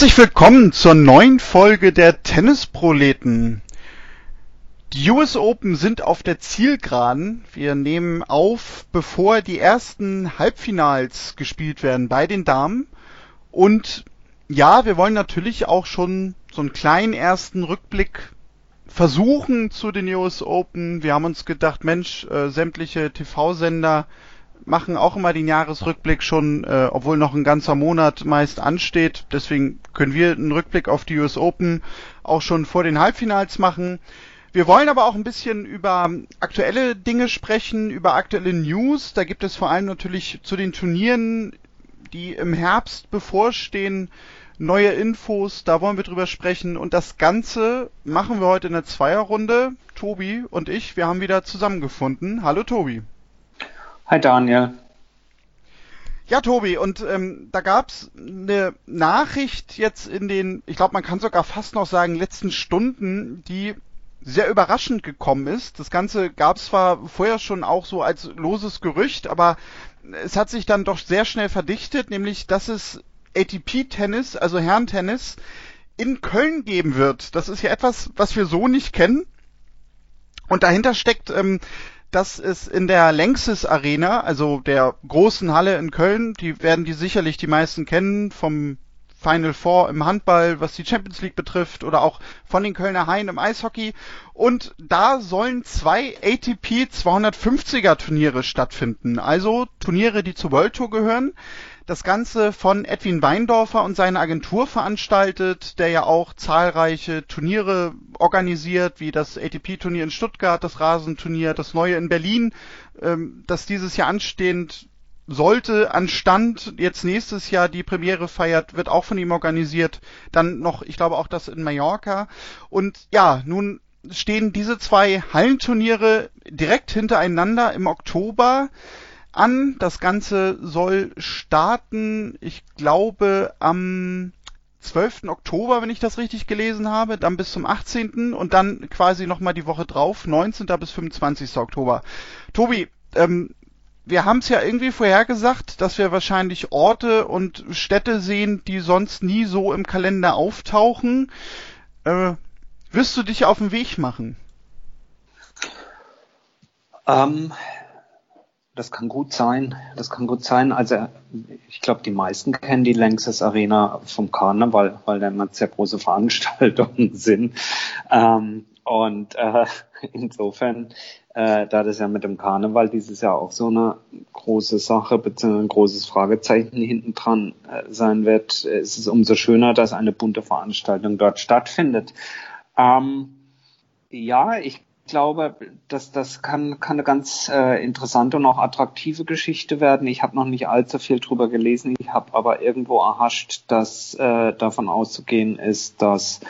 Herzlich willkommen zur neuen Folge der Tennisproleten. Die US Open sind auf der Zielgeraden. Wir nehmen auf, bevor die ersten Halbfinals gespielt werden bei den Damen. Und ja, wir wollen natürlich auch schon so einen kleinen ersten Rückblick versuchen zu den US Open. Wir haben uns gedacht, Mensch, äh, sämtliche TV-Sender machen auch immer den Jahresrückblick schon, äh, obwohl noch ein ganzer Monat meist ansteht. Deswegen können wir einen Rückblick auf die US Open auch schon vor den Halbfinals machen. Wir wollen aber auch ein bisschen über aktuelle Dinge sprechen, über aktuelle News. Da gibt es vor allem natürlich zu den Turnieren, die im Herbst bevorstehen, neue Infos. Da wollen wir drüber sprechen. Und das Ganze machen wir heute in der Zweierrunde. Tobi und ich, wir haben wieder zusammengefunden. Hallo Tobi. Hi Daniel. Ja, Tobi, und ähm, da gab's eine Nachricht jetzt in den, ich glaube, man kann sogar fast noch sagen, letzten Stunden, die sehr überraschend gekommen ist. Das Ganze gab es zwar vorher schon auch so als loses Gerücht, aber es hat sich dann doch sehr schnell verdichtet, nämlich dass es ATP-Tennis, also Herrentennis, in Köln geben wird. Das ist ja etwas, was wir so nicht kennen. Und dahinter steckt ähm, dass es in der Längsys Arena, also der großen Halle in Köln, die werden die sicherlich die meisten kennen vom Final Four im Handball, was die Champions League betrifft, oder auch von den Kölner Haien im Eishockey. Und da sollen zwei ATP 250er Turniere stattfinden. Also Turniere, die zur World Tour gehören das Ganze von Edwin Weindorfer und seiner Agentur veranstaltet, der ja auch zahlreiche Turniere organisiert, wie das ATP-Turnier in Stuttgart, das Rasenturnier, das neue in Berlin, ähm, das dieses Jahr anstehend sollte anstand jetzt nächstes Jahr die Premiere feiert, wird auch von ihm organisiert. Dann noch, ich glaube auch das in Mallorca. Und ja, nun stehen diese zwei Hallenturniere direkt hintereinander im Oktober an. Das Ganze soll starten, ich glaube, am 12. Oktober, wenn ich das richtig gelesen habe, dann bis zum 18. und dann quasi nochmal die Woche drauf, 19. bis 25. Oktober. Tobi, ähm, wir haben es ja irgendwie vorhergesagt, dass wir wahrscheinlich Orte und Städte sehen, die sonst nie so im Kalender auftauchen. Äh, wirst du dich auf den Weg machen? Ähm, das kann gut sein. Das kann gut sein. Also ich glaube, die meisten kennen die Lanxess Arena vom Karneval, weil da immer sehr große Veranstaltungen sind. Ähm, und äh, insofern, äh, da das ja mit dem Karneval dieses Jahr auch so eine große Sache bzw. ein großes Fragezeichen hinten dran äh, sein wird, ist es umso schöner, dass eine bunte Veranstaltung dort stattfindet. Ähm, ja, ich glaube, dass das kann, kann eine ganz äh, interessante und auch attraktive Geschichte werden. Ich habe noch nicht allzu viel drüber gelesen. Ich habe aber irgendwo erhascht, dass äh, davon auszugehen ist, dass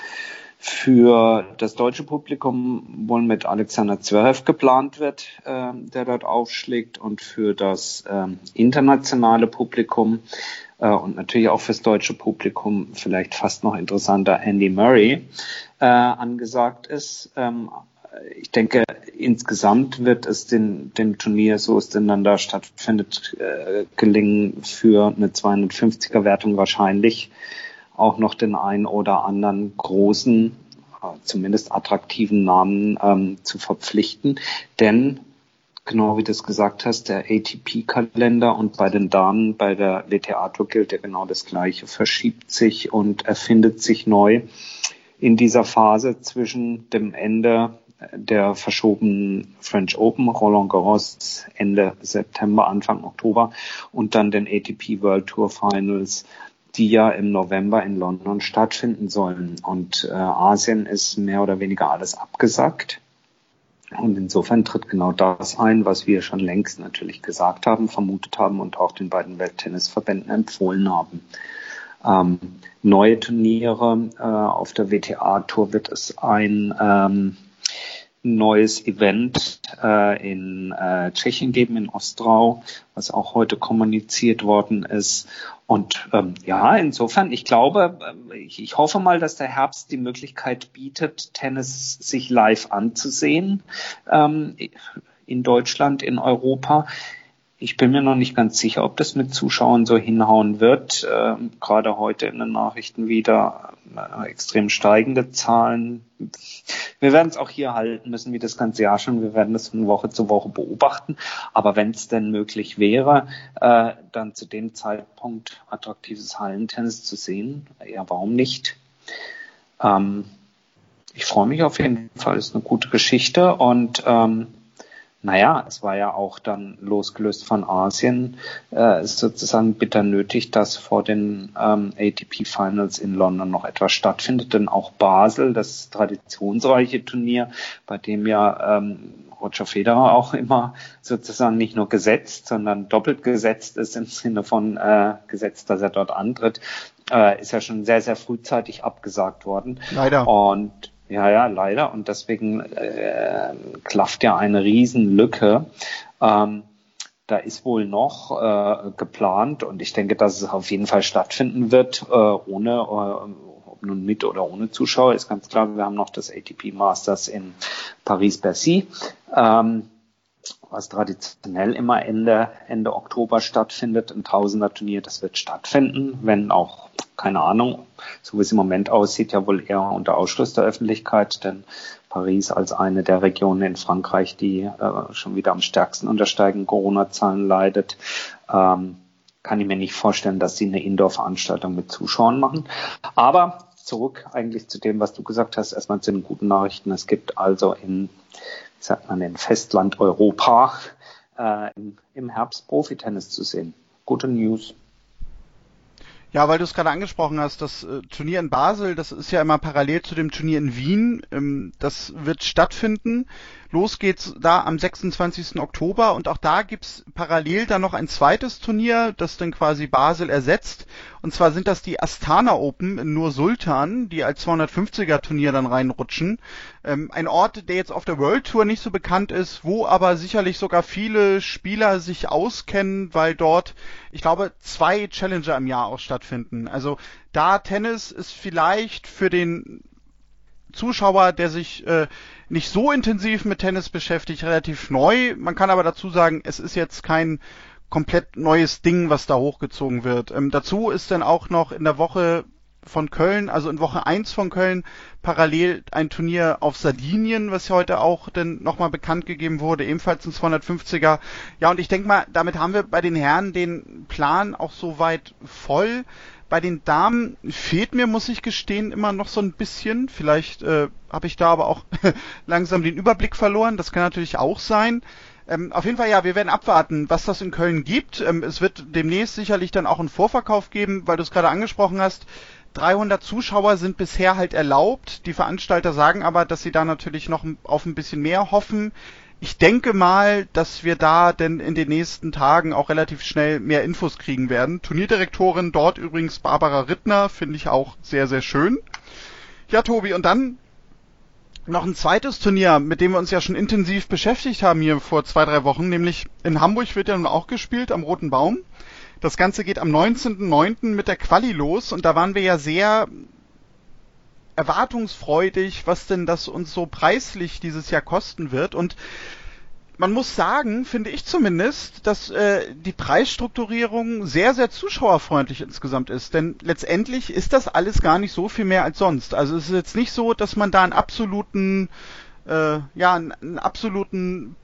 für das deutsche Publikum wohl mit Alexander Zverev geplant wird, äh, der dort aufschlägt, und für das äh, internationale Publikum äh, und natürlich auch fürs deutsche Publikum vielleicht fast noch interessanter Andy Murray äh, angesagt ist. Ähm, ich denke, insgesamt wird es den, dem Turnier, so es denn dann da stattfindet, äh, gelingen, für eine 250er Wertung wahrscheinlich auch noch den einen oder anderen großen, äh, zumindest attraktiven Namen ähm, zu verpflichten. Denn, genau wie du es gesagt hast, der ATP-Kalender und bei den Damen, bei der WTA Tour gilt ja genau das Gleiche, verschiebt sich und erfindet sich neu in dieser Phase zwischen dem Ende der verschobenen French Open, Roland Garros Ende September, Anfang Oktober und dann den ATP World Tour Finals, die ja im November in London stattfinden sollen. Und äh, Asien ist mehr oder weniger alles abgesagt. Und insofern tritt genau das ein, was wir schon längst natürlich gesagt haben, vermutet haben und auch den beiden Welttennisverbänden empfohlen haben. Ähm, neue Turniere äh, auf der WTA-Tour wird es ein ähm, neues Event äh, in äh, Tschechien geben, in Ostrau, was auch heute kommuniziert worden ist. Und ähm, ja, insofern, ich glaube, äh, ich, ich hoffe mal, dass der Herbst die Möglichkeit bietet, Tennis sich live anzusehen ähm, in Deutschland, in Europa. Ich bin mir noch nicht ganz sicher, ob das mit Zuschauern so hinhauen wird. Äh, gerade heute in den Nachrichten wieder äh, extrem steigende Zahlen. Wir werden es auch hier halten müssen, wie das ganze Jahr schon. Wir werden das von Woche zu Woche beobachten. Aber wenn es denn möglich wäre, äh, dann zu dem Zeitpunkt attraktives Hallentennis zu sehen, ja, warum nicht? Ähm, ich freue mich auf jeden Fall. Ist eine gute Geschichte und ähm, naja, es war ja auch dann losgelöst von Asien äh, sozusagen bitter nötig, dass vor den ähm, ATP Finals in London noch etwas stattfindet, denn auch Basel, das traditionsreiche Turnier, bei dem ja ähm, Roger Federer auch immer sozusagen nicht nur gesetzt, sondern doppelt gesetzt ist im Sinne von äh, gesetzt, dass er dort antritt, äh, ist ja schon sehr, sehr frühzeitig abgesagt worden. Leider. Und ja, ja, leider. Und deswegen äh, klafft ja eine Riesenlücke. Ähm, da ist wohl noch äh, geplant und ich denke, dass es auf jeden Fall stattfinden wird, äh, ohne, äh, ob nun mit oder ohne Zuschauer, ist ganz klar. Wir haben noch das ATP Masters in Paris-Bercy. Ähm, was traditionell immer Ende, Ende Oktober stattfindet, ein Tausender-Turnier, das wird stattfinden, wenn auch, keine Ahnung, so wie es im Moment aussieht, ja wohl eher unter Ausschluss der Öffentlichkeit, denn Paris als eine der Regionen in Frankreich, die äh, schon wieder am stärksten unter steigenden Corona-Zahlen leidet, ähm, kann ich mir nicht vorstellen, dass sie eine Indoor-Veranstaltung mit Zuschauern machen. Aber zurück eigentlich zu dem, was du gesagt hast, erstmal zu den guten Nachrichten. Es gibt also in sagt man, in Festland Europa äh, im, Herbst Profitennis zu sehen. Gute News. Ja, weil du es gerade angesprochen hast, das äh, Turnier in Basel, das ist ja immer parallel zu dem Turnier in Wien. Ähm, das wird stattfinden. Los geht's da am 26. Oktober und auch da gibt's parallel dann noch ein zweites Turnier, das dann quasi Basel ersetzt. Und zwar sind das die Astana Open in Nur Sultan, die als 250er Turnier dann reinrutschen. Ähm, ein Ort, der jetzt auf der World Tour nicht so bekannt ist, wo aber sicherlich sogar viele Spieler sich auskennen, weil dort, ich glaube, zwei Challenger im Jahr auch stattfinden. Also da Tennis ist vielleicht für den Zuschauer, der sich äh, nicht so intensiv mit Tennis beschäftigt, relativ neu. Man kann aber dazu sagen, es ist jetzt kein komplett neues Ding, was da hochgezogen wird. Ähm, dazu ist dann auch noch in der Woche von Köln, also in Woche eins von Köln, parallel ein Turnier auf Sardinien, was heute auch dann nochmal bekannt gegeben wurde, ebenfalls ein 250er. Ja, und ich denke mal, damit haben wir bei den Herren den Plan auch soweit voll. Bei den Damen fehlt mir, muss ich gestehen, immer noch so ein bisschen. Vielleicht äh, habe ich da aber auch langsam den Überblick verloren. Das kann natürlich auch sein. Ähm, auf jeden Fall, ja, wir werden abwarten, was das in Köln gibt. Ähm, es wird demnächst sicherlich dann auch einen Vorverkauf geben, weil du es gerade angesprochen hast. 300 Zuschauer sind bisher halt erlaubt. Die Veranstalter sagen aber, dass sie da natürlich noch auf ein bisschen mehr hoffen ich denke mal, dass wir da denn in den nächsten Tagen auch relativ schnell mehr Infos kriegen werden. Turnierdirektorin dort übrigens Barbara Rittner, finde ich auch sehr, sehr schön. Ja, Tobi, und dann noch ein zweites Turnier, mit dem wir uns ja schon intensiv beschäftigt haben hier vor zwei, drei Wochen, nämlich in Hamburg wird ja nun auch gespielt am Roten Baum. Das Ganze geht am 19.09. mit der Quali los und da waren wir ja sehr erwartungsfreudig, was denn das uns so preislich dieses Jahr kosten wird. Und man muss sagen, finde ich zumindest, dass äh, die Preisstrukturierung sehr, sehr zuschauerfreundlich insgesamt ist. Denn letztendlich ist das alles gar nicht so viel mehr als sonst. Also es ist jetzt nicht so, dass man da einen absoluten, äh, ja, einen, einen absoluten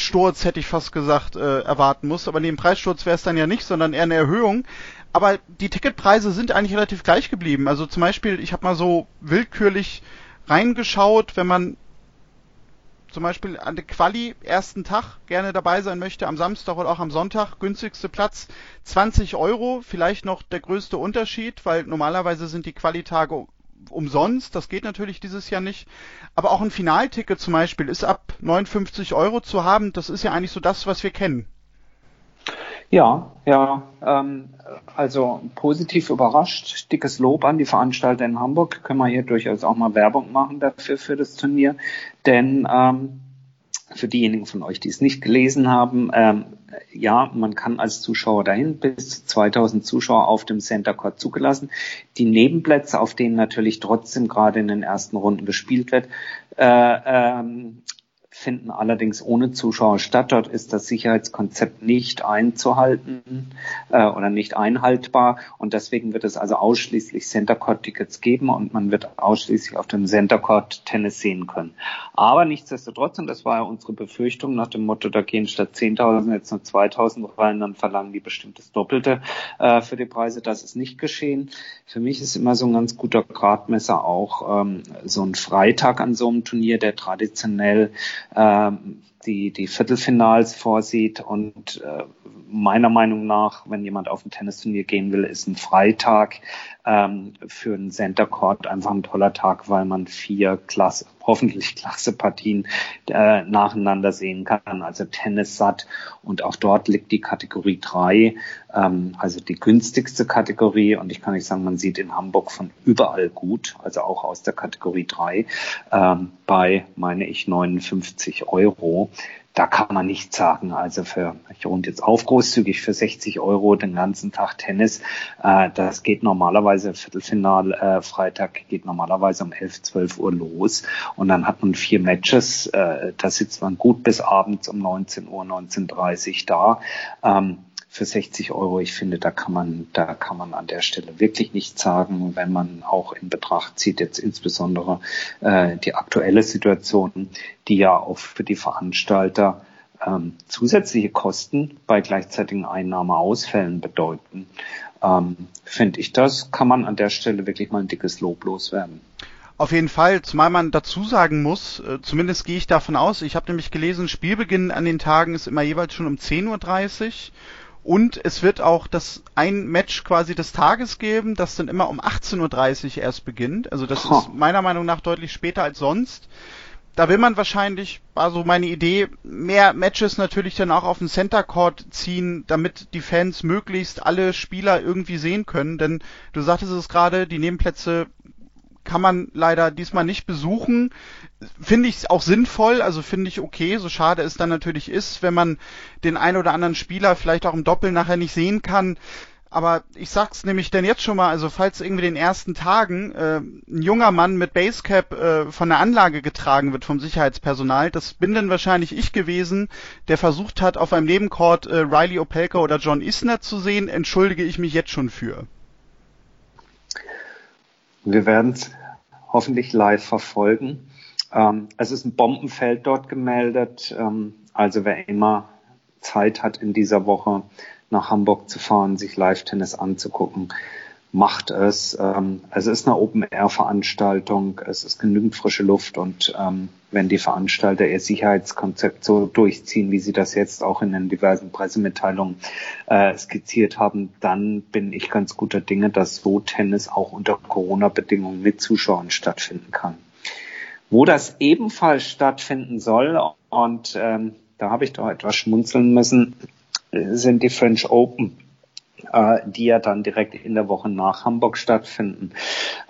Preissturz, hätte ich fast gesagt, äh, erwarten muss. Aber neben Preissturz wäre es dann ja nicht, sondern eher eine Erhöhung aber die Ticketpreise sind eigentlich relativ gleich geblieben. Also zum Beispiel, ich habe mal so willkürlich reingeschaut, wenn man zum Beispiel an der Quali ersten Tag gerne dabei sein möchte, am Samstag oder auch am Sonntag, günstigste Platz 20 Euro, vielleicht noch der größte Unterschied, weil normalerweise sind die Qualitage umsonst, das geht natürlich dieses Jahr nicht. Aber auch ein Finalticket zum Beispiel ist ab 59 Euro zu haben, das ist ja eigentlich so das, was wir kennen. Ja, ja, ähm, also positiv überrascht. Dickes Lob an die Veranstalter in Hamburg. Können wir hier durchaus auch mal Werbung machen dafür für das Turnier. Denn ähm, für diejenigen von euch, die es nicht gelesen haben, ähm, ja, man kann als Zuschauer dahin, bis zu 2000 Zuschauer auf dem Center Court zugelassen. Die Nebenplätze, auf denen natürlich trotzdem gerade in den ersten Runden gespielt wird, äh, ähm, finden allerdings ohne Zuschauer statt. Dort ist das Sicherheitskonzept nicht einzuhalten äh, oder nicht einhaltbar und deswegen wird es also ausschließlich Center Court Tickets geben und man wird ausschließlich auf dem Center Court Tennis sehen können. Aber nichtsdestotrotz, und das war ja unsere Befürchtung nach dem Motto, da gehen statt 10.000 jetzt nur 2.000 rein, dann verlangen die bestimmt das Doppelte äh, für die Preise. Das ist nicht geschehen. Für mich ist immer so ein ganz guter Gradmesser auch ähm, so ein Freitag an so einem Turnier, der traditionell ähm, die, die Viertelfinals vorsieht. Und äh, meiner Meinung nach, wenn jemand auf ein Tennisturnier gehen will, ist ein Freitag ähm, für einen Center Court einfach ein toller Tag, weil man vier Klasse, hoffentlich klasse Partien äh, nacheinander sehen kann. Also Tennis satt. Und auch dort liegt die Kategorie drei, ähm, also die günstigste Kategorie. Und ich kann nicht sagen, man sieht in Hamburg von überall gut, also auch aus der Kategorie drei ähm, bei, meine ich, 59 Euro da kann man nichts sagen. Also für, ich rund jetzt auf großzügig für 60 Euro den ganzen Tag Tennis. Äh, das geht normalerweise, Viertelfinal äh, Freitag geht normalerweise um 11, 12 Uhr los. Und dann hat man vier Matches. Äh, da sitzt man gut bis abends um 19 Uhr, 19.30 Uhr da. Ähm, für 60 Euro. Ich finde, da kann man, da kann man an der Stelle wirklich nichts sagen, wenn man auch in Betracht zieht, jetzt insbesondere äh, die aktuelle Situation, die ja auch für die Veranstalter ähm, zusätzliche Kosten bei gleichzeitigen Einnahmeausfällen bedeuten. Ähm, finde ich, das kann man an der Stelle wirklich mal ein dickes Lob loswerden. Auf jeden Fall, zumal man dazu sagen muss, äh, zumindest gehe ich davon aus, ich habe nämlich gelesen, Spielbeginn an den Tagen ist immer jeweils schon um 10.30 Uhr und es wird auch das ein Match quasi des Tages geben, das dann immer um 18.30 Uhr erst beginnt. Also das oh. ist meiner Meinung nach deutlich später als sonst. Da will man wahrscheinlich, war so meine Idee, mehr Matches natürlich dann auch auf den Center Court ziehen, damit die Fans möglichst alle Spieler irgendwie sehen können. Denn du sagtest es gerade, die Nebenplätze kann man leider diesmal nicht besuchen. Finde ich auch sinnvoll, also finde ich okay, so schade es dann natürlich ist, wenn man den ein oder anderen Spieler vielleicht auch im Doppel nachher nicht sehen kann. Aber ich sag's nämlich denn jetzt schon mal, also falls irgendwie den ersten Tagen äh, ein junger Mann mit Basecap äh, von der Anlage getragen wird vom Sicherheitspersonal, das bin dann wahrscheinlich ich gewesen, der versucht hat, auf einem Nebencourt äh, Riley Opelka oder John Isner zu sehen, entschuldige ich mich jetzt schon für. Wir werden es hoffentlich live verfolgen. Ähm, es ist ein Bombenfeld dort gemeldet. Ähm, also wer immer Zeit hat in dieser Woche nach Hamburg zu fahren, sich Live-Tennis anzugucken, macht es. Ähm, es ist eine Open-Air-Veranstaltung, es ist genügend frische Luft und ähm, wenn die Veranstalter ihr Sicherheitskonzept so durchziehen, wie sie das jetzt auch in den diversen Pressemitteilungen äh, skizziert haben, dann bin ich ganz guter Dinge, dass so Tennis auch unter Corona-Bedingungen mit Zuschauern stattfinden kann. Wo das ebenfalls stattfinden soll, und ähm, da habe ich doch etwas schmunzeln müssen, sind die French Open äh, die ja dann direkt in der Woche nach Hamburg stattfinden.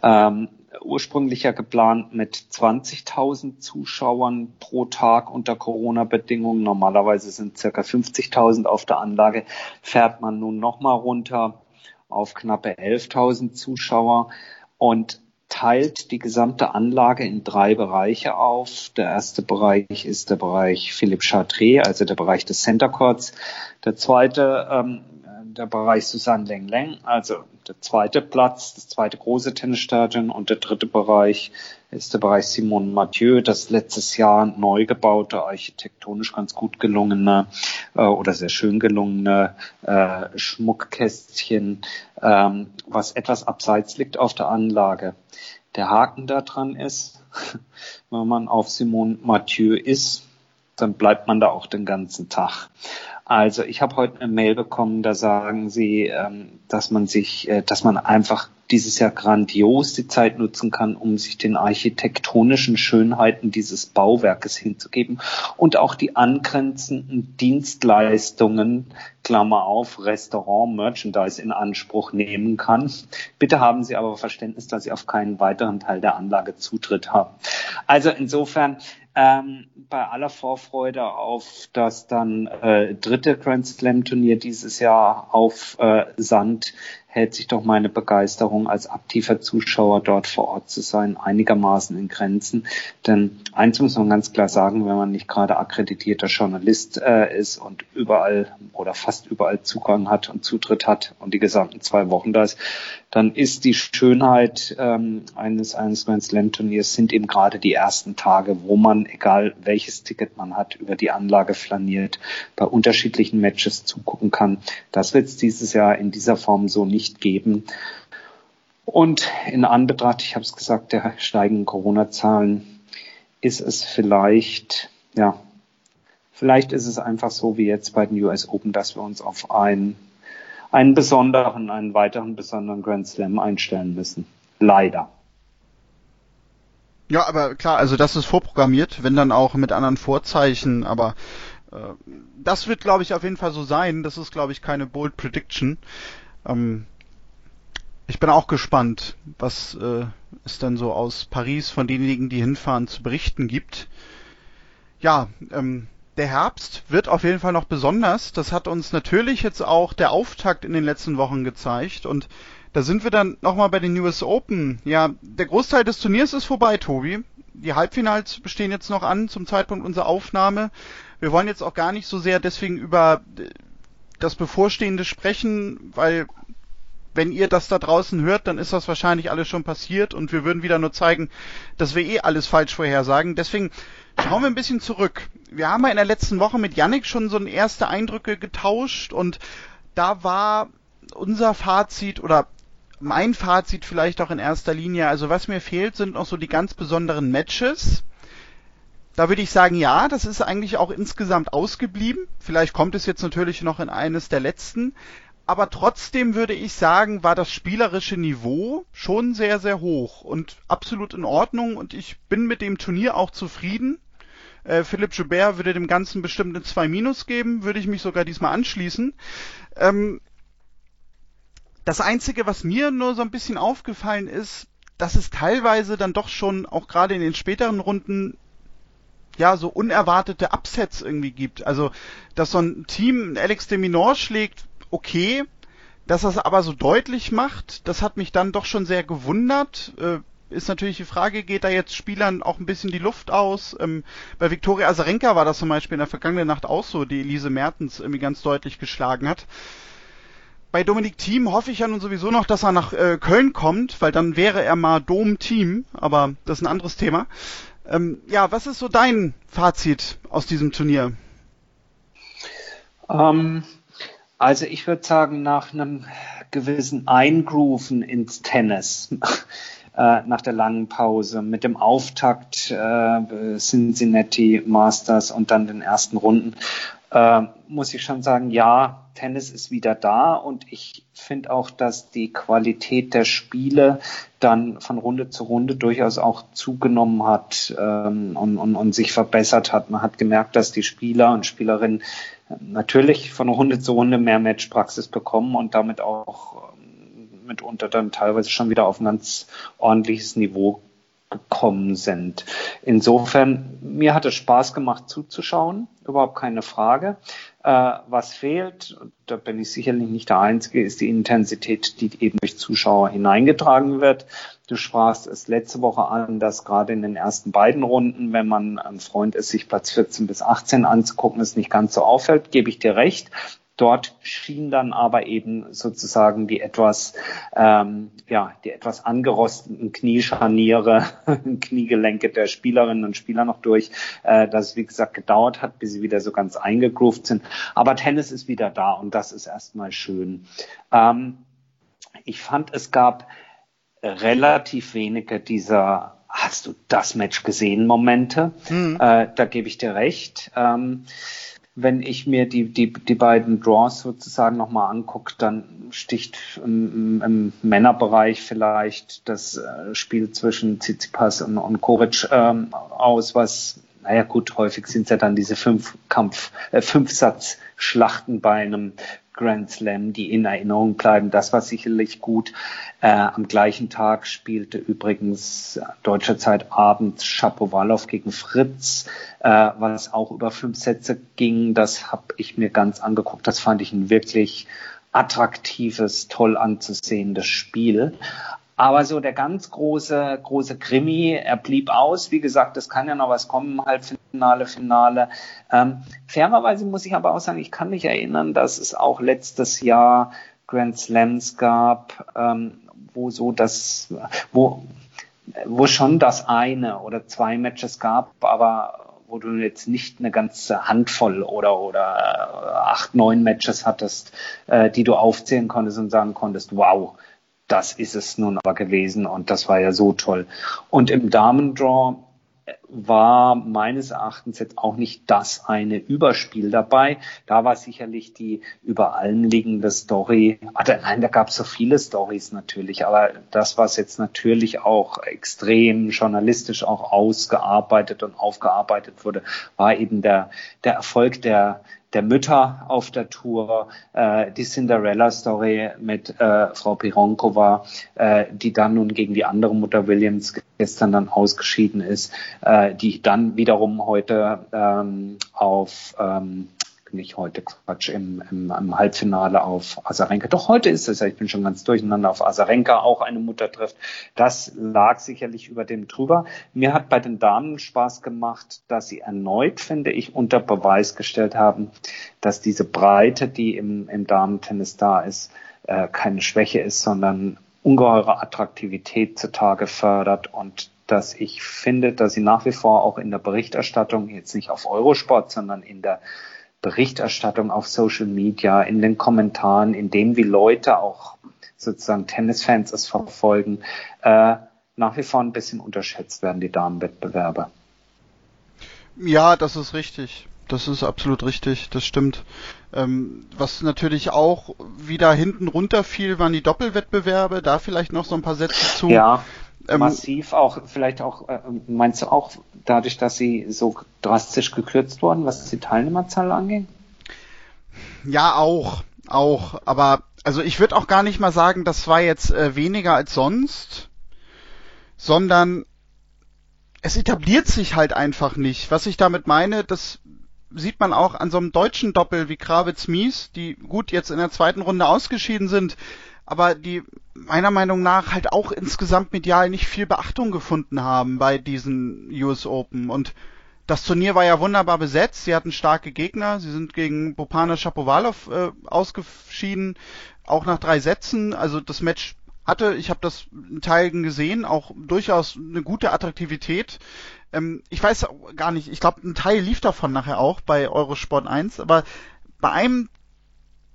Ähm, ursprünglich ja geplant mit 20.000 Zuschauern pro Tag unter Corona-Bedingungen. Normalerweise sind circa 50.000 auf der Anlage. Fährt man nun nochmal runter auf knappe 11.000 Zuschauer und teilt die gesamte Anlage in drei Bereiche auf. Der erste Bereich ist der Bereich Philippe Chartré, also der Bereich des Center Courts. Der zweite ähm, der Bereich Susanne Leng Leng, also der zweite Platz, das zweite große Tennisstadion und der dritte Bereich ist der Bereich Simone Mathieu, das letztes Jahr neu gebaute, architektonisch ganz gut gelungene äh, oder sehr schön gelungene äh, Schmuckkästchen, ähm, was etwas abseits liegt auf der Anlage. Der Haken daran ist, wenn man auf Simone Mathieu ist, dann bleibt man da auch den ganzen Tag. Also ich habe heute eine Mail bekommen, da sagen sie, ähm, dass man sich, äh, dass man einfach dieses Jahr grandios die Zeit nutzen kann, um sich den architektonischen Schönheiten dieses Bauwerkes hinzugeben und auch die angrenzenden Dienstleistungen, Klammer auf, Restaurant, Merchandise in Anspruch nehmen kann. Bitte haben Sie aber Verständnis, dass Sie auf keinen weiteren Teil der Anlage Zutritt haben. Also insofern ähm, bei aller Vorfreude auf das dann äh, dritte Grand Slam Turnier dieses Jahr auf äh, Sand hält sich doch meine Begeisterung als aktiver Zuschauer dort vor Ort zu sein einigermaßen in Grenzen. Denn eins muss man ganz klar sagen, wenn man nicht gerade akkreditierter Journalist äh, ist und überall oder fast überall Zugang hat und Zutritt hat und die gesamten zwei Wochen da ist, dann ist die Schönheit ähm, eines, eines Grand Slam Turniers sind eben gerade die ersten Tage, wo man, egal welches Ticket man hat, über die Anlage flaniert, bei unterschiedlichen Matches zugucken kann. Das wird es dieses Jahr in dieser Form so nicht geben. Und in Anbetracht, ich habe es gesagt, der steigenden Corona-Zahlen ist es vielleicht, ja, vielleicht ist es einfach so wie jetzt bei den US Open, dass wir uns auf ein einen besonderen, einen weiteren besonderen Grand Slam einstellen müssen. Leider. Ja, aber klar, also das ist vorprogrammiert, wenn dann auch mit anderen Vorzeichen, aber äh, das wird, glaube ich, auf jeden Fall so sein. Das ist, glaube ich, keine Bold Prediction. Ähm, ich bin auch gespannt, was äh, es dann so aus Paris von denjenigen, die hinfahren, zu berichten gibt. Ja, ähm, der Herbst wird auf jeden Fall noch besonders. Das hat uns natürlich jetzt auch der Auftakt in den letzten Wochen gezeigt und da sind wir dann nochmal bei den US Open. Ja, der Großteil des Turniers ist vorbei, Tobi. Die Halbfinals bestehen jetzt noch an zum Zeitpunkt unserer Aufnahme. Wir wollen jetzt auch gar nicht so sehr deswegen über das Bevorstehende sprechen, weil wenn ihr das da draußen hört, dann ist das wahrscheinlich alles schon passiert und wir würden wieder nur zeigen, dass wir eh alles falsch vorhersagen. Deswegen Schauen wir ein bisschen zurück. Wir haben ja in der letzten Woche mit Yannick schon so erste Eindrücke getauscht und da war unser Fazit oder mein Fazit vielleicht auch in erster Linie, also was mir fehlt, sind noch so die ganz besonderen Matches. Da würde ich sagen, ja, das ist eigentlich auch insgesamt ausgeblieben. Vielleicht kommt es jetzt natürlich noch in eines der letzten. Aber trotzdem würde ich sagen, war das spielerische Niveau schon sehr, sehr hoch und absolut in Ordnung. Und ich bin mit dem Turnier auch zufrieden. Äh, Philipp Joubert würde dem Ganzen bestimmt eine 2 Minus geben, würde ich mich sogar diesmal anschließen. Ähm, das Einzige, was mir nur so ein bisschen aufgefallen ist, dass es teilweise dann doch schon auch gerade in den späteren Runden ja so unerwartete Upsets irgendwie gibt. Also, dass so ein Team Alex de Minor schlägt, okay, dass das aber so deutlich macht, das hat mich dann doch schon sehr gewundert. Äh, ist natürlich die Frage, geht da jetzt Spielern auch ein bisschen die Luft aus? Ähm, bei Viktoria Azarenka war das zum Beispiel in der vergangenen Nacht auch so, die Elise Mertens irgendwie ganz deutlich geschlagen hat. Bei Dominik Thiem hoffe ich ja nun sowieso noch, dass er nach äh, Köln kommt, weil dann wäre er mal Dom-Team, aber das ist ein anderes Thema. Ähm, ja, was ist so dein Fazit aus diesem Turnier? Ähm, also ich würde sagen, nach einem gewissen Eingrooven ins Tennis äh, nach der langen Pause mit dem Auftakt äh, Cincinnati Masters und dann den ersten Runden, äh, muss ich schon sagen, ja, Tennis ist wieder da und ich finde auch, dass die Qualität der Spiele dann von Runde zu Runde durchaus auch zugenommen hat ähm, und, und, und sich verbessert hat. Man hat gemerkt, dass die Spieler und Spielerinnen natürlich von Runde zu Runde mehr Matchpraxis bekommen und damit auch mitunter dann teilweise schon wieder auf ein ganz ordentliches Niveau gekommen sind. Insofern, mir hat es Spaß gemacht zuzuschauen, überhaupt keine Frage. Äh, was fehlt, da bin ich sicherlich nicht der Einzige, ist die Intensität, die eben durch Zuschauer hineingetragen wird. Du sprachst es letzte Woche an, dass gerade in den ersten beiden Runden, wenn man ein Freund ist, sich Platz 14 bis 18 anzugucken, es nicht ganz so auffällt, gebe ich dir recht. Dort schien dann aber eben sozusagen die etwas, ähm, ja, die etwas angerosteten Kniescharniere, Kniegelenke der Spielerinnen und Spieler noch durch, äh, dass es wie gesagt gedauert hat, bis sie wieder so ganz eingegroovt sind. Aber Tennis ist wieder da und das ist erstmal schön. Ähm, ich fand, es gab relativ wenige dieser Hast du das Match gesehen? Momente. Mhm. Äh, da gebe ich dir recht. Ähm, wenn ich mir die, die, die beiden Draws sozusagen nochmal angucke, dann sticht im, im Männerbereich vielleicht das äh, Spiel zwischen Tsitsipas und, und Koric ähm, aus, was, naja gut, häufig sind es ja dann diese fünf Kampf, äh, Fünfsatz-Schlachten bei einem Grand Slam, die in Erinnerung bleiben. Das war sicherlich gut. Äh, am gleichen Tag spielte übrigens äh, deutscher Zeit abends Shapovalov gegen Fritz, äh, was auch über fünf Sätze ging. Das habe ich mir ganz angeguckt. Das fand ich ein wirklich attraktives, toll anzusehendes Spiel. Aber so der ganz große, große Krimi, er blieb aus. Wie gesagt, es kann ja noch was kommen, Halbfinale, Finale. Ähm, fairerweise muss ich aber auch sagen, ich kann mich erinnern, dass es auch letztes Jahr Grand Slams gab, ähm, wo so das, wo, wo schon das eine oder zwei Matches gab, aber wo du jetzt nicht eine ganze Handvoll oder oder acht, neun Matches hattest, äh, die du aufzählen konntest und sagen konntest, wow, das ist es nun aber gewesen und das war ja so toll. Und im Damendraw war meines Erachtens jetzt auch nicht das eine Überspiel dabei. Da war sicherlich die über allen liegende Story. Also nein, da gab es so viele Stories natürlich, aber das, was jetzt natürlich auch extrem journalistisch auch ausgearbeitet und aufgearbeitet wurde, war eben der, der Erfolg der, der Mütter auf der Tour, äh, die Cinderella-Story mit äh, Frau Pironkova, äh, die dann nun gegen die andere Mutter Williams gestern dann ausgeschieden ist, äh, die dann wiederum heute ähm, auf ähm, nicht heute Quatsch, im, im, im Halbfinale auf Asarenka. Doch heute ist es ja, ich bin schon ganz durcheinander, auf Asarenka auch eine Mutter trifft. Das lag sicherlich über dem drüber. Mir hat bei den Damen Spaß gemacht, dass sie erneut, finde ich, unter Beweis gestellt haben, dass diese Breite, die im, im Damentennis da ist, äh, keine Schwäche ist, sondern ungeheure Attraktivität zutage fördert und dass ich finde, dass sie nach wie vor auch in der Berichterstattung, jetzt nicht auf Eurosport, sondern in der Berichterstattung auf Social Media, in den Kommentaren, in dem wie Leute auch sozusagen Tennisfans es verfolgen, äh, nach wie vor ein bisschen unterschätzt werden, die Damenwettbewerbe. Ja, das ist richtig. Das ist absolut richtig, das stimmt. Ähm, was natürlich auch wieder hinten runterfiel, waren die Doppelwettbewerbe. Da vielleicht noch so ein paar Sätze zu. Ja, massiv auch, vielleicht auch, äh, meinst du auch dadurch, dass sie so drastisch gekürzt wurden, was die Teilnehmerzahl angeht? Ja, auch, auch. Aber also ich würde auch gar nicht mal sagen, das war jetzt äh, weniger als sonst, sondern es etabliert sich halt einfach nicht. Was ich damit meine, das sieht man auch an so einem deutschen Doppel wie Krawitz-Mies, die gut jetzt in der zweiten Runde ausgeschieden sind, aber die meiner Meinung nach halt auch insgesamt medial nicht viel Beachtung gefunden haben bei diesen US Open. Und das Turnier war ja wunderbar besetzt. Sie hatten starke Gegner. Sie sind gegen Bopana Shapovalov äh, ausgeschieden, auch nach drei Sätzen. Also das Match hatte, ich habe das in Teilen gesehen, auch durchaus eine gute Attraktivität. Ähm, ich weiß gar nicht, ich glaube, ein Teil lief davon nachher auch bei Eurosport 1, aber bei einem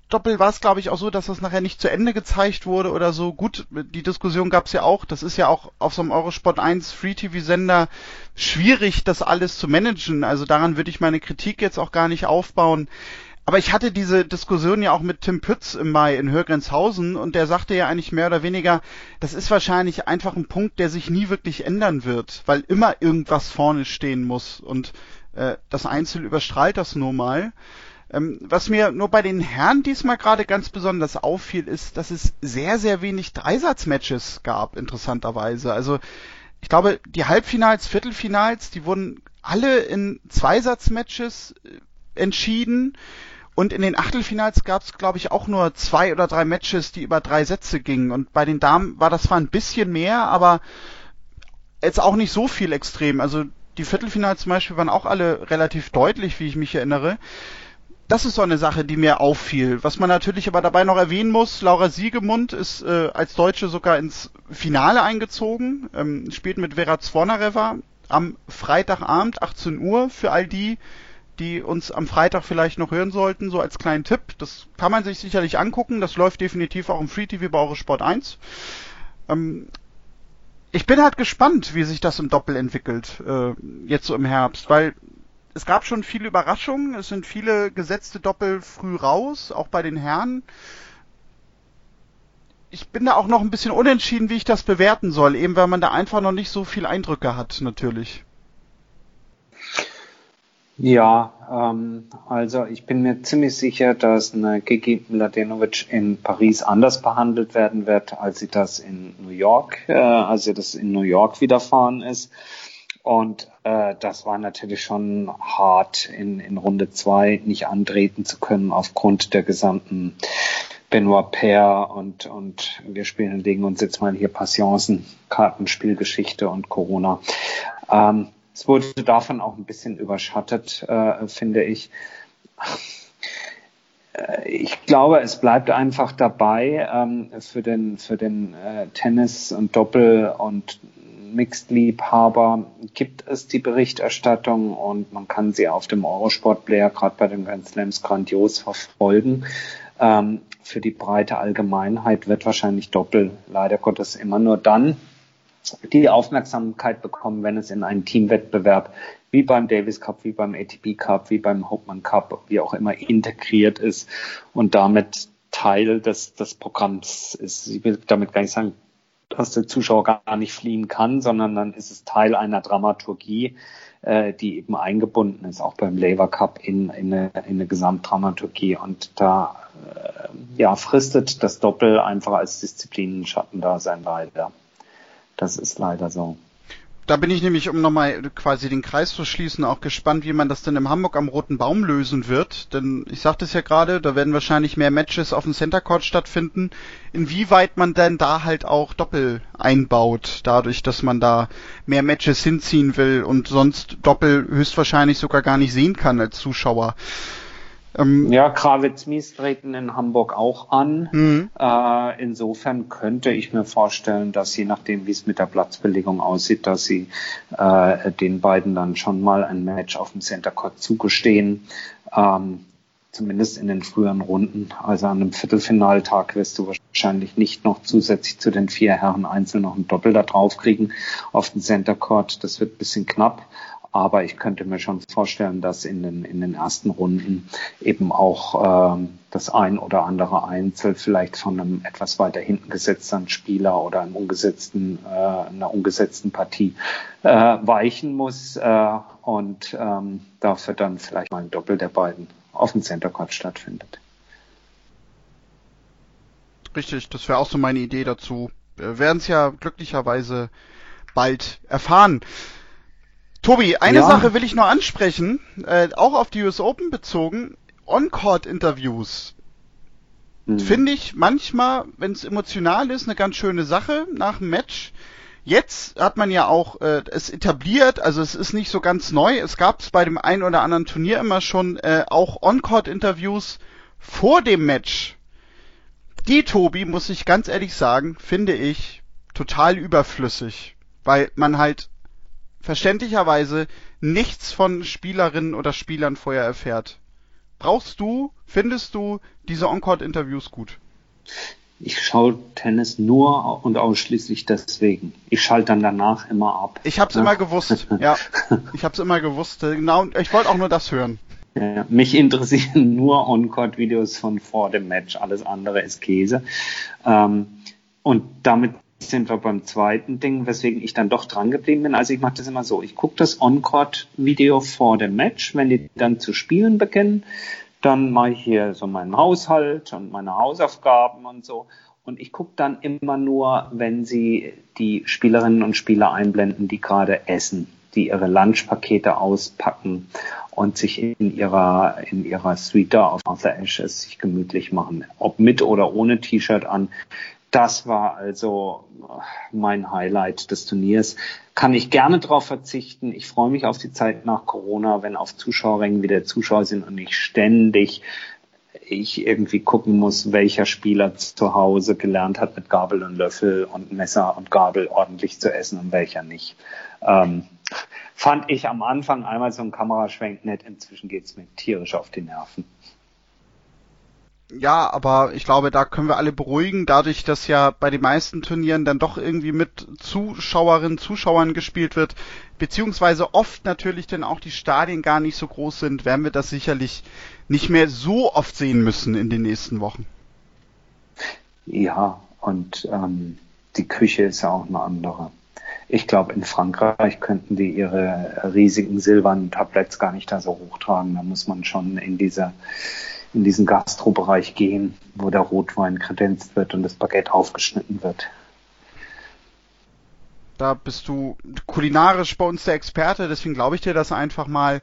Doppel war es, glaube ich, auch so, dass das nachher nicht zu Ende gezeigt wurde oder so. Gut, die Diskussion gab es ja auch. Das ist ja auch auf so einem Eurosport 1 Free-TV-Sender schwierig, das alles zu managen. Also daran würde ich meine Kritik jetzt auch gar nicht aufbauen. Aber ich hatte diese Diskussion ja auch mit Tim Pütz im Mai in Hörgrenzhausen und der sagte ja eigentlich mehr oder weniger, das ist wahrscheinlich einfach ein Punkt, der sich nie wirklich ändern wird, weil immer irgendwas vorne stehen muss und äh, das Einzel überstrahlt das nur mal. Ähm, was mir nur bei den Herren diesmal gerade ganz besonders auffiel, ist, dass es sehr, sehr wenig Dreisatzmatches gab, interessanterweise. Also ich glaube, die Halbfinals, Viertelfinals, die wurden alle in Zweisatzmatches äh, entschieden. Und in den Achtelfinals gab es, glaube ich, auch nur zwei oder drei Matches, die über drei Sätze gingen. Und bei den Damen war das zwar ein bisschen mehr, aber jetzt auch nicht so viel extrem. Also die Viertelfinals zum Beispiel waren auch alle relativ deutlich, wie ich mich erinnere das ist so eine Sache, die mir auffiel. Was man natürlich aber dabei noch erwähnen muss, Laura Siegemund ist äh, als Deutsche sogar ins Finale eingezogen, ähm, spielt mit Vera Zvonareva am Freitagabend, 18 Uhr, für all die, die uns am Freitag vielleicht noch hören sollten, so als kleinen Tipp. Das kann man sich sicherlich angucken, das läuft definitiv auch im Free TV bei Eurosport 1. Ähm, ich bin halt gespannt, wie sich das im Doppel entwickelt, äh, jetzt so im Herbst, weil es gab schon viele Überraschungen. Es sind viele gesetzte Doppel früh raus, auch bei den Herren. Ich bin da auch noch ein bisschen unentschieden, wie ich das bewerten soll, eben weil man da einfach noch nicht so viel Eindrücke hat, natürlich. Ja, ähm, also ich bin mir ziemlich sicher, dass eine Gigi Mladenovic in Paris anders behandelt werden wird, als sie das in New York, äh, als sie das in New York widerfahren ist. Und äh, das war natürlich schon hart, in, in Runde zwei nicht antreten zu können aufgrund der gesamten Benoit Paire und, und wir spielen legen uns jetzt mal hier Passionsen, Kartenspielgeschichte und Corona. Ähm, es wurde davon auch ein bisschen überschattet, äh, finde ich. Äh, ich glaube, es bleibt einfach dabei ähm, für den, für den äh, Tennis- und Doppel- und Mixed-Liebhaber gibt es die Berichterstattung und man kann sie auf dem Eurosport-Player gerade bei den Grand Slams grandios verfolgen. Ähm, für die breite Allgemeinheit wird wahrscheinlich Doppel leider Gottes immer nur dann die Aufmerksamkeit bekommen, wenn es in einen Teamwettbewerb wie beim Davis Cup, wie beim ATP Cup, wie beim Hauptmann Cup, wie auch immer integriert ist und damit Teil des, des Programms ist. Ich will damit gar nicht sagen, dass der Zuschauer gar nicht fliehen kann, sondern dann ist es Teil einer Dramaturgie, äh, die eben eingebunden ist, auch beim Labour Cup in, in, eine, in eine Gesamtdramaturgie. Und da äh, ja, fristet das Doppel einfach als Disziplinen-Schatten da sein leider. Das ist leider so. Da bin ich nämlich, um nochmal quasi den Kreis zu schließen, auch gespannt, wie man das denn im Hamburg am Roten Baum lösen wird. Denn ich sagte es ja gerade, da werden wahrscheinlich mehr Matches auf dem Center Court stattfinden. Inwieweit man denn da halt auch Doppel einbaut, dadurch, dass man da mehr Matches hinziehen will und sonst Doppel höchstwahrscheinlich sogar gar nicht sehen kann als Zuschauer. Ähm, ja, Krawitz-Mies treten in Hamburg auch an. Mhm. Äh, insofern könnte ich mir vorstellen, dass je nachdem, wie es mit der Platzbelegung aussieht, dass sie äh, den beiden dann schon mal ein Match auf dem Center Court zugestehen. Ähm, zumindest in den früheren Runden. Also an einem Viertelfinaltag wirst du wahrscheinlich nicht noch zusätzlich zu den vier Herren einzeln noch ein Doppel da drauf kriegen auf dem Center Court. Das wird ein bisschen knapp. Aber ich könnte mir schon vorstellen, dass in den, in den ersten Runden eben auch ähm, das ein oder andere Einzel vielleicht von einem etwas weiter hinten gesetzten Spieler oder einem ungesetzten, äh, einer ungesetzten Partie äh, weichen muss äh, und ähm, dafür dann vielleicht mal ein Doppel der beiden auf dem Center Court stattfindet. Richtig, das wäre auch so meine Idee dazu. Wir werden es ja glücklicherweise bald erfahren. Tobi, eine ja. Sache will ich nur ansprechen, äh, auch auf die US Open bezogen. On-Court-Interviews. Hm. Finde ich manchmal, wenn es emotional ist, eine ganz schöne Sache nach dem Match. Jetzt hat man ja auch äh, es etabliert, also es ist nicht so ganz neu. Es gab es bei dem einen oder anderen Turnier immer schon äh, auch On-Court-Interviews vor dem Match. Die, Tobi, muss ich ganz ehrlich sagen, finde ich total überflüssig, weil man halt verständlicherweise nichts von Spielerinnen oder Spielern vorher erfährt. Brauchst du, findest du diese On-Court-Interviews gut? Ich schaue Tennis nur und ausschließlich deswegen. Ich schalte dann danach immer ab. Ich hab's ja. immer gewusst, ja. Ich hab's immer gewusst. Genau, ich wollte auch nur das hören. Ja, mich interessieren nur On-Court-Videos von vor dem Match. Alles andere ist Käse. Ähm, und damit sind wir beim zweiten Ding, weswegen ich dann doch dran geblieben bin. Also ich mache das immer so. Ich gucke das On-Court-Video vor dem Match. Wenn die dann zu spielen beginnen, dann mache ich hier so meinen Haushalt und meine Hausaufgaben und so. Und ich gucke dann immer nur, wenn sie die Spielerinnen und Spieler einblenden, die gerade essen, die ihre Lunchpakete auspacken und sich in ihrer, in ihrer Suite auf Arthur Ashes sich gemütlich machen. Ob mit oder ohne T-Shirt an das war also mein Highlight des Turniers. Kann ich gerne darauf verzichten. Ich freue mich auf die Zeit nach Corona, wenn auf Zuschauerrängen wieder Zuschauer sind und nicht ständig ich irgendwie gucken muss, welcher Spieler zu Hause gelernt hat, mit Gabel und Löffel und Messer und Gabel ordentlich zu essen und welcher nicht. Ähm, fand ich am Anfang einmal so ein Kameraschwenk nett. Inzwischen geht's mir tierisch auf die Nerven. Ja, aber ich glaube, da können wir alle beruhigen, dadurch, dass ja bei den meisten Turnieren dann doch irgendwie mit Zuschauerinnen, Zuschauern gespielt wird, beziehungsweise oft natürlich dann auch die Stadien gar nicht so groß sind, werden wir das sicherlich nicht mehr so oft sehen müssen in den nächsten Wochen. Ja, und ähm, die Küche ist ja auch eine andere. Ich glaube, in Frankreich könnten die ihre riesigen silbernen Tabletts gar nicht da so hochtragen. Da muss man schon in dieser in diesen Gastrobereich gehen, wo der Rotwein kredenzt wird und das Baguette aufgeschnitten wird. Da bist du kulinarisch bei uns der Experte, deswegen glaube ich dir das einfach mal.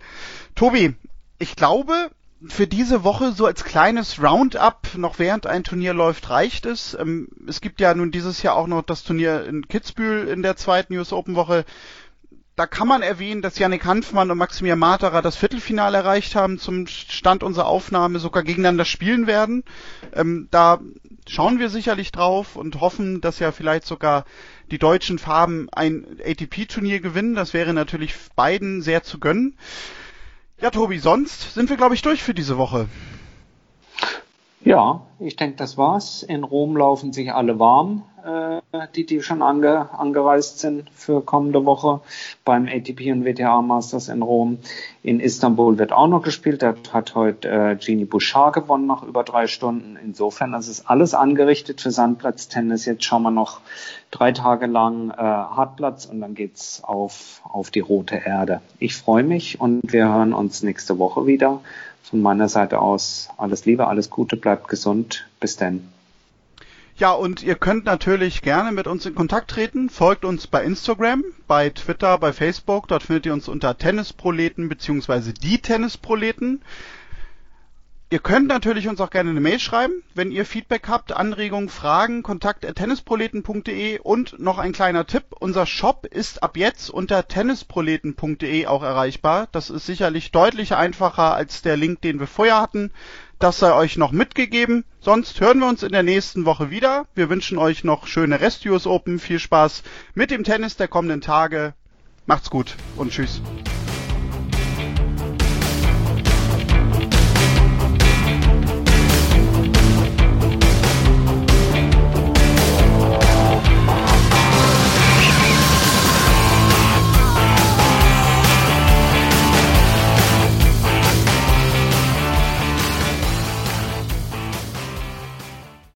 Tobi, ich glaube, für diese Woche so als kleines Roundup, noch während ein Turnier läuft, reicht es. Ähm, es gibt ja nun dieses Jahr auch noch das Turnier in Kitzbühel in der zweiten US Open Woche. Da kann man erwähnen, dass Yannick Hanfmann und Maximilian Materer das Viertelfinale erreicht haben, zum Stand unserer Aufnahme sogar gegeneinander spielen werden. Ähm, da schauen wir sicherlich drauf und hoffen, dass ja vielleicht sogar die deutschen Farben ein ATP-Turnier gewinnen. Das wäre natürlich beiden sehr zu gönnen. Ja, Tobi, sonst sind wir, glaube ich, durch für diese Woche. Ja, ich denke, das war's. In Rom laufen sich alle warm, äh, die, die schon ange, angereist sind für kommende Woche beim ATP und WTA Masters in Rom. In Istanbul wird auch noch gespielt. Da hat heute äh, Genie Bouchard gewonnen nach über drei Stunden. Insofern, das ist alles angerichtet für Sandplatztennis. Jetzt schauen wir noch drei Tage lang äh, Hartplatz und dann geht's auf, auf die rote Erde. Ich freue mich und wir hören uns nächste Woche wieder von meiner Seite aus alles Liebe, alles Gute, bleibt gesund. Bis denn. Ja, und ihr könnt natürlich gerne mit uns in Kontakt treten. Folgt uns bei Instagram, bei Twitter, bei Facebook. Dort findet ihr uns unter Tennisproleten bzw. die Tennisproleten. Ihr könnt natürlich uns auch gerne eine Mail schreiben, wenn ihr Feedback habt, Anregungen, Fragen, kontakt tennisproleten.de und noch ein kleiner Tipp, unser Shop ist ab jetzt unter tennisproleten.de auch erreichbar. Das ist sicherlich deutlich einfacher als der Link, den wir vorher hatten. Das sei euch noch mitgegeben. Sonst hören wir uns in der nächsten Woche wieder. Wir wünschen euch noch schöne Rest-US Open. Viel Spaß mit dem Tennis der kommenden Tage. Macht's gut und tschüss.